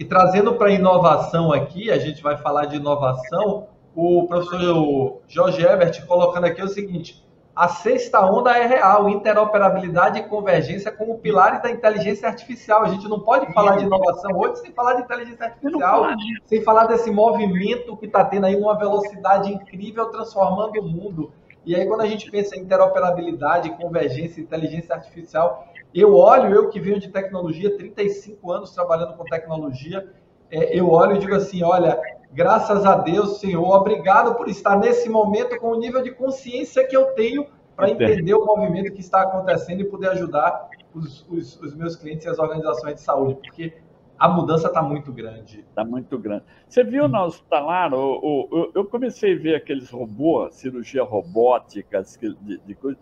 E trazendo para inovação aqui, a gente vai falar de inovação, o professor Jorge Ebert colocando aqui o seguinte: a sexta onda é real, interoperabilidade e convergência como pilares da inteligência artificial. A gente não pode falar de inovação hoje sem falar de inteligência artificial, sem falar desse movimento que está tendo aí uma velocidade incrível transformando o mundo. E aí, quando a gente pensa em interoperabilidade, convergência, inteligência artificial, eu olho, eu que venho de tecnologia, 35 anos trabalhando com tecnologia, é, eu olho e digo assim: olha, Graças a Deus, Senhor. Obrigado por estar nesse momento com o nível de consciência que eu tenho para entender o movimento que está acontecendo e poder ajudar os, os, os meus clientes e as organizações de saúde, porque a mudança está muito grande. Está muito grande. Você viu na hospitalar, o, o, eu comecei a ver aqueles robôs, cirurgia robótica, de, de coisa,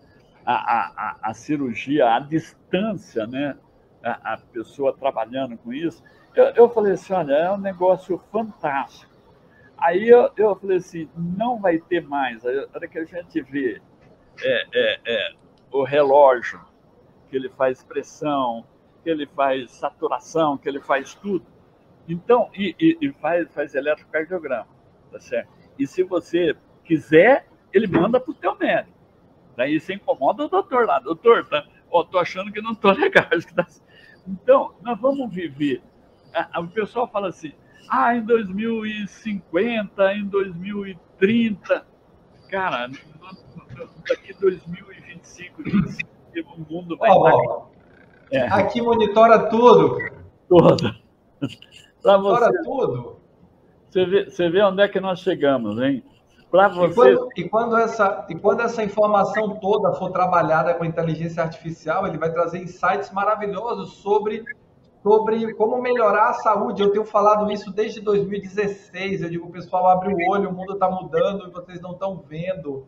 a, a, a, cirurgia à distância, né? A, a pessoa trabalhando com isso. Eu, eu falei assim, olha, é um negócio fantástico. Aí eu, eu falei assim, não vai ter mais. Aí, hora que a gente vê é, é, é, o relógio, que ele faz pressão, que ele faz saturação, que ele faz tudo. Então, e, e, e faz, faz eletrocardiograma, tá certo? E se você quiser, ele manda para o teu médico. Daí você incomoda o doutor lá. Doutor, tá, ó, tô achando que não tô legal. Tá... Então, nós vamos viver. O pessoal fala assim, ah, em 2050, em 2030. Cara, daqui 2025, 2025 o mundo vai oh, estar... É. Aqui monitora tudo. Tudo. monitora você, tudo. Você vê, você vê onde é que nós chegamos, hein? Para você. E quando, e quando, essa, e quando essa informação toda for trabalhada com inteligência artificial, ele vai trazer insights maravilhosos sobre sobre como melhorar a saúde. Eu tenho falado isso desde 2016. Eu digo, pessoal, abre o olho, o mundo está mudando e vocês não estão vendo.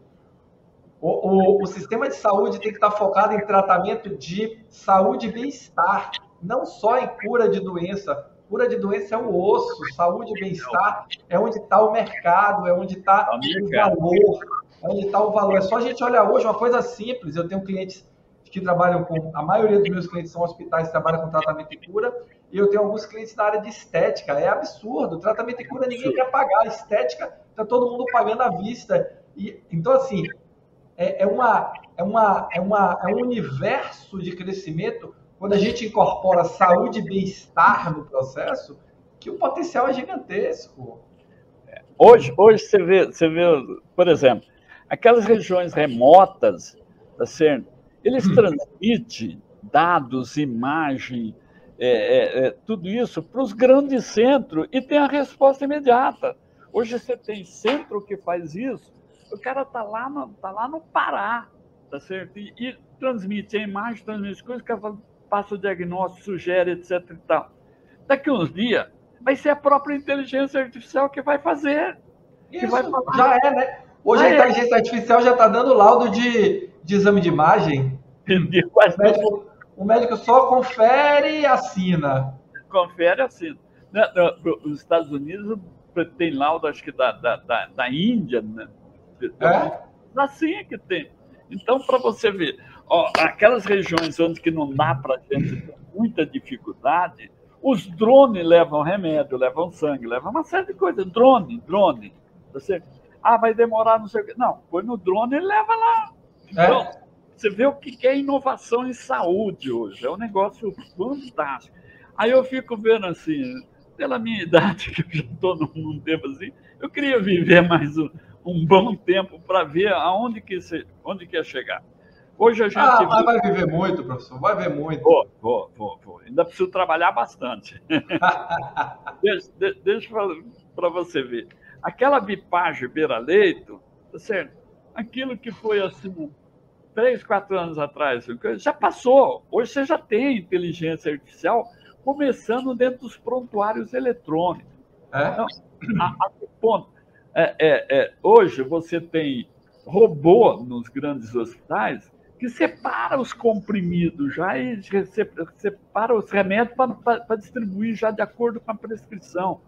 O, o, o, sistema de saúde tem que estar tá focado em tratamento de saúde e bem-estar, não só em cura de doença. Cura de doença é o osso, saúde e bem-estar é onde está o mercado, é onde está tá o valor, é onde está o valor. É só a gente olhar hoje uma coisa simples. Eu tenho clientes que trabalham com. A maioria dos meus clientes são hospitais que trabalham com tratamento e cura. E eu tenho alguns clientes na área de estética. É absurdo. Tratamento e cura ninguém quer pagar. Estética está todo mundo pagando à vista. E, então, assim, é, é, uma, é, uma, é, uma, é um universo de crescimento quando a gente incorpora saúde e bem-estar no processo, que o potencial é gigantesco. Hoje, hoje você, vê, você vê, por exemplo, aquelas regiões remotas, tá certo? Eles hum. transmitem dados, imagem, é, é, é, tudo isso para os grandes centros e tem a resposta imediata. Hoje você tem centro que faz isso, o cara está lá, no, tá lá no Pará, tá certo? E, e transmite a imagem, transmite coisas, que passa o diagnóstico, sugere, etc. E tal. Daqui uns dias, vai ser a própria inteligência artificial que vai fazer. Isso, vai já é, né? Hoje ah, a é. inteligência é. artificial já está dando laudo de de exame de imagem. Entendi. O médico, o médico só confere e assina. Confere e assina. Né, os Estados Unidos tem laudo, acho que da, da, da, da Índia, né? É? Assim é que tem. Então, para você ver, ó, aquelas regiões onde que não dá para a gente ter muita dificuldade, os drones levam remédio, levam sangue, levam uma série de coisas. Drone, drone. Você, ah, vai demorar, não sei o quê. Não, põe no drone e leva lá. É. Então, você vê o que é inovação em saúde hoje. É um negócio fantástico. Aí eu fico vendo assim, pela minha idade, que eu já estou num tempo assim, eu queria viver mais um, um bom tempo para ver aonde que, se, onde que ia chegar. Hoje a gente. Ah, mas vai viver muito, professor, vai ver muito. Vou, vou, vou, vou. Ainda preciso trabalhar bastante. deixa deixa para você ver. Aquela bipagem beira-leito, tá certo? Aquilo que foi assim, três, quatro anos atrás, já passou. Hoje você já tem inteligência artificial começando dentro dos prontuários eletrônicos. É? Então, a, a, ponto, é, é, é, hoje você tem robô nos grandes hospitais que separa os comprimidos já e separa os remédios para distribuir já de acordo com a prescrição.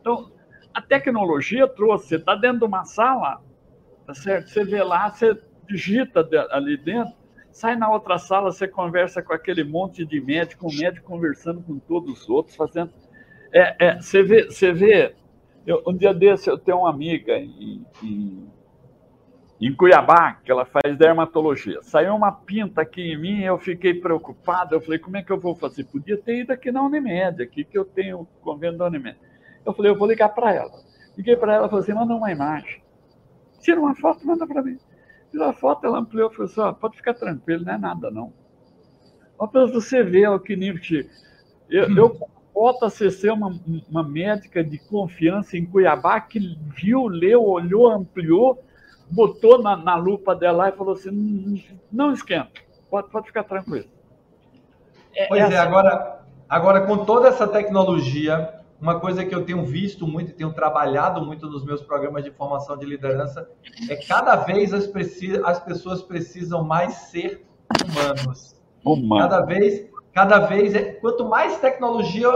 Então, a tecnologia trouxe, você está dentro de uma sala, tá certo? Você vê lá, você digita ali dentro, sai na outra sala, você conversa com aquele monte de médico, um médico conversando com todos os outros, fazendo. É, é, você vê, você vê eu, um dia desse eu tenho uma amiga em, em, em, Cuiabá, que ela faz dermatologia. Saiu uma pinta aqui em mim, eu fiquei preocupado. Eu falei, como é que eu vou fazer? Podia ter ido aqui na Unimed, aqui que eu tenho convênio da Unimed. Eu falei, eu vou ligar para ela. Liguei para ela e falei assim, manda uma imagem. Tira uma foto, manda para mim. Tirou a foto, ela ampliou falou assim, oh, pode ficar tranquilo, não é nada não. Apenas você vê o que nível que... Eu, eu volta a ser uma, uma médica de confiança em Cuiabá que viu, leu, olhou, ampliou, botou na, na lupa dela e falou assim: não esquenta, pode, pode ficar tranquilo. É, pois é, é agora, agora com toda essa tecnologia, uma coisa que eu tenho visto muito e tenho trabalhado muito nos meus programas de formação de liderança é cada vez as, as pessoas precisam mais ser humanos. Humano. Cada vez cada vez, é, quanto mais tecnologia,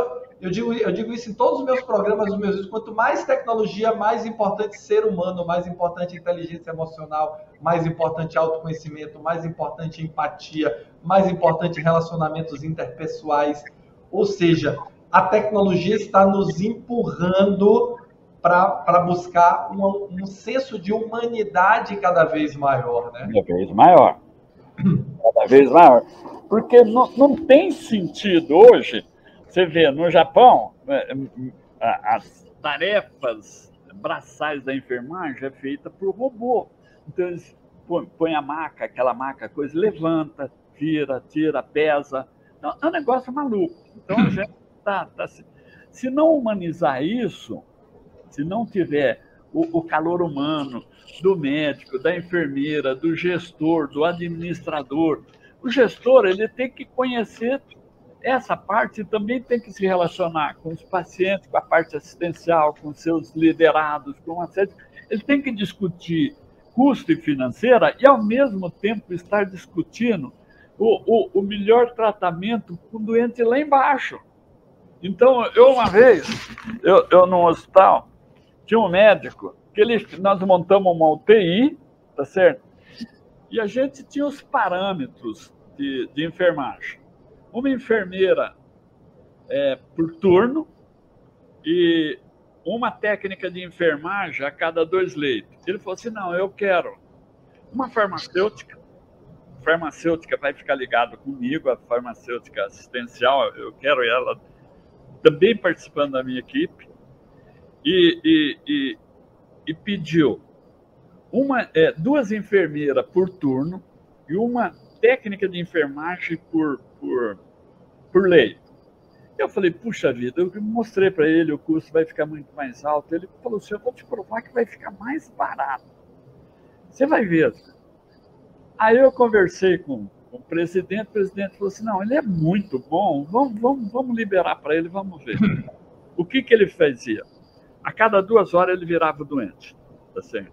eu digo, eu digo isso em todos os meus programas, os meus quanto mais tecnologia, mais importante ser humano, mais importante inteligência emocional, mais importante autoconhecimento, mais importante empatia, mais importante relacionamentos interpessoais. Ou seja, a tecnologia está nos empurrando para buscar um, um senso de humanidade cada vez maior, né? Cada vez maior. Cada vez maior. Porque não, não tem sentido hoje, você vê, no Japão, é, as tarefas braçais da enfermagem é feita por robô. Então, eles põem a maca, aquela maca, coisa, levanta, tira, tira, pesa. Então, é um negócio maluco. Então, a gente tá, tá se não humanizar isso, se não tiver o, o, calor humano do médico, da enfermeira, do gestor, do administrador, o gestor ele tem que conhecer essa parte também tem que se relacionar com os pacientes, com a parte assistencial, com seus liderados, com uma série. Ele tem que discutir custo e financeira e, ao mesmo tempo, estar discutindo o, o, o melhor tratamento com o doente lá embaixo. Então, eu uma vez, eu, eu no hospital, tinha um médico que ele, nós montamos uma UTI, tá certo? E a gente tinha os parâmetros de, de enfermagem. Uma enfermeira é, por turno e uma técnica de enfermagem a cada dois leitos. Ele falou assim: não, eu quero uma farmacêutica. A farmacêutica vai ficar ligada comigo, a farmacêutica assistencial, eu quero ela também participando da minha equipe. E, e, e, e pediu uma, é, duas enfermeiras por turno e uma técnica de enfermagem por, por, por lei. Eu falei, puxa vida, eu mostrei para ele, o custo vai ficar muito mais alto. Ele falou assim, eu vou te provar que vai ficar mais barato. Você vai ver. Aí eu conversei com, com o presidente, o presidente falou assim, não, ele é muito bom, vamos, vamos, vamos liberar para ele, vamos ver. O que, que ele fazia? A cada duas horas ele virava doente, tá certo?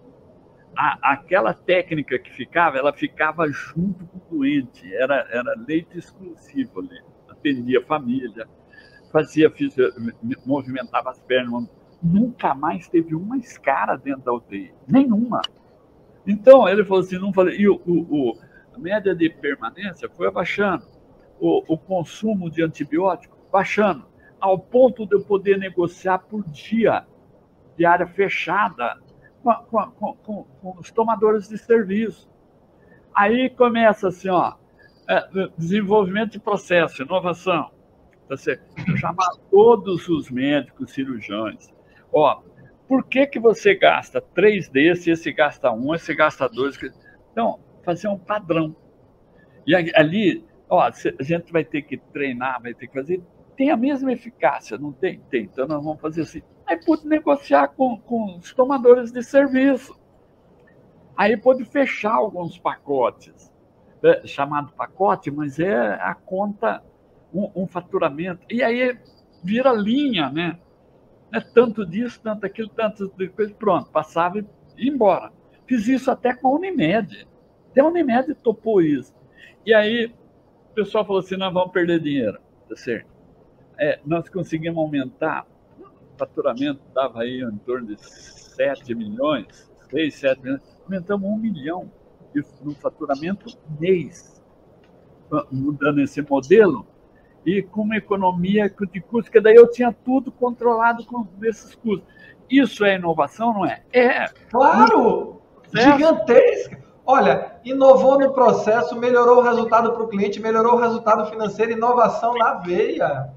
A, aquela técnica que ficava, ela ficava junto com o doente, era, era leite exclusivo ali. Atendia a família, fazia, fazia, movimentava as pernas. Nunca mais teve uma escara dentro da UTI, nenhuma. Então, ele falou assim, não falei, e o, o, o a média de permanência foi abaixando, o, o consumo de antibiótico baixando, ao ponto de eu poder negociar por dia, de área fechada, com, com, com, com os tomadores de serviço. Aí começa assim, ó, é, desenvolvimento de processo, inovação. Tá certo? Chamar todos os médicos, cirurgiões. Ó, por que, que você gasta três desses, esse gasta um, esse gasta dois? Então, fazer um padrão. E ali, ó, a gente vai ter que treinar, vai ter que fazer. Tem a mesma eficácia, não tem? Tem. Então, nós vamos fazer assim Aí pude negociar com, com os tomadores de serviço. Aí pude fechar alguns pacotes, é, chamado pacote, mas é a conta, um, um, faturamento. E aí vira linha, né? É tanto disso, tanto aquilo, tanto coisa. Pronto, passava e ia embora. Fiz isso até com a Unimed. Até a Unimed topou isso. E aí o pessoal falou assim: nós vamos perder dinheiro. Tá certo? É, nós conseguimos aumentar faturamento dava aí em torno de 7 milhões, 6, 7 milhões, aumentamos um milhão no faturamento mês, mudando esse modelo. e com uma economia de custo, que daí eu tinha tudo controlado com esses custos. Isso é inovação, não é? É. Claro! Gigantesca! Olha, inovou no processo, melhorou o resultado para o cliente, melhorou o resultado financeiro, inovação na veia.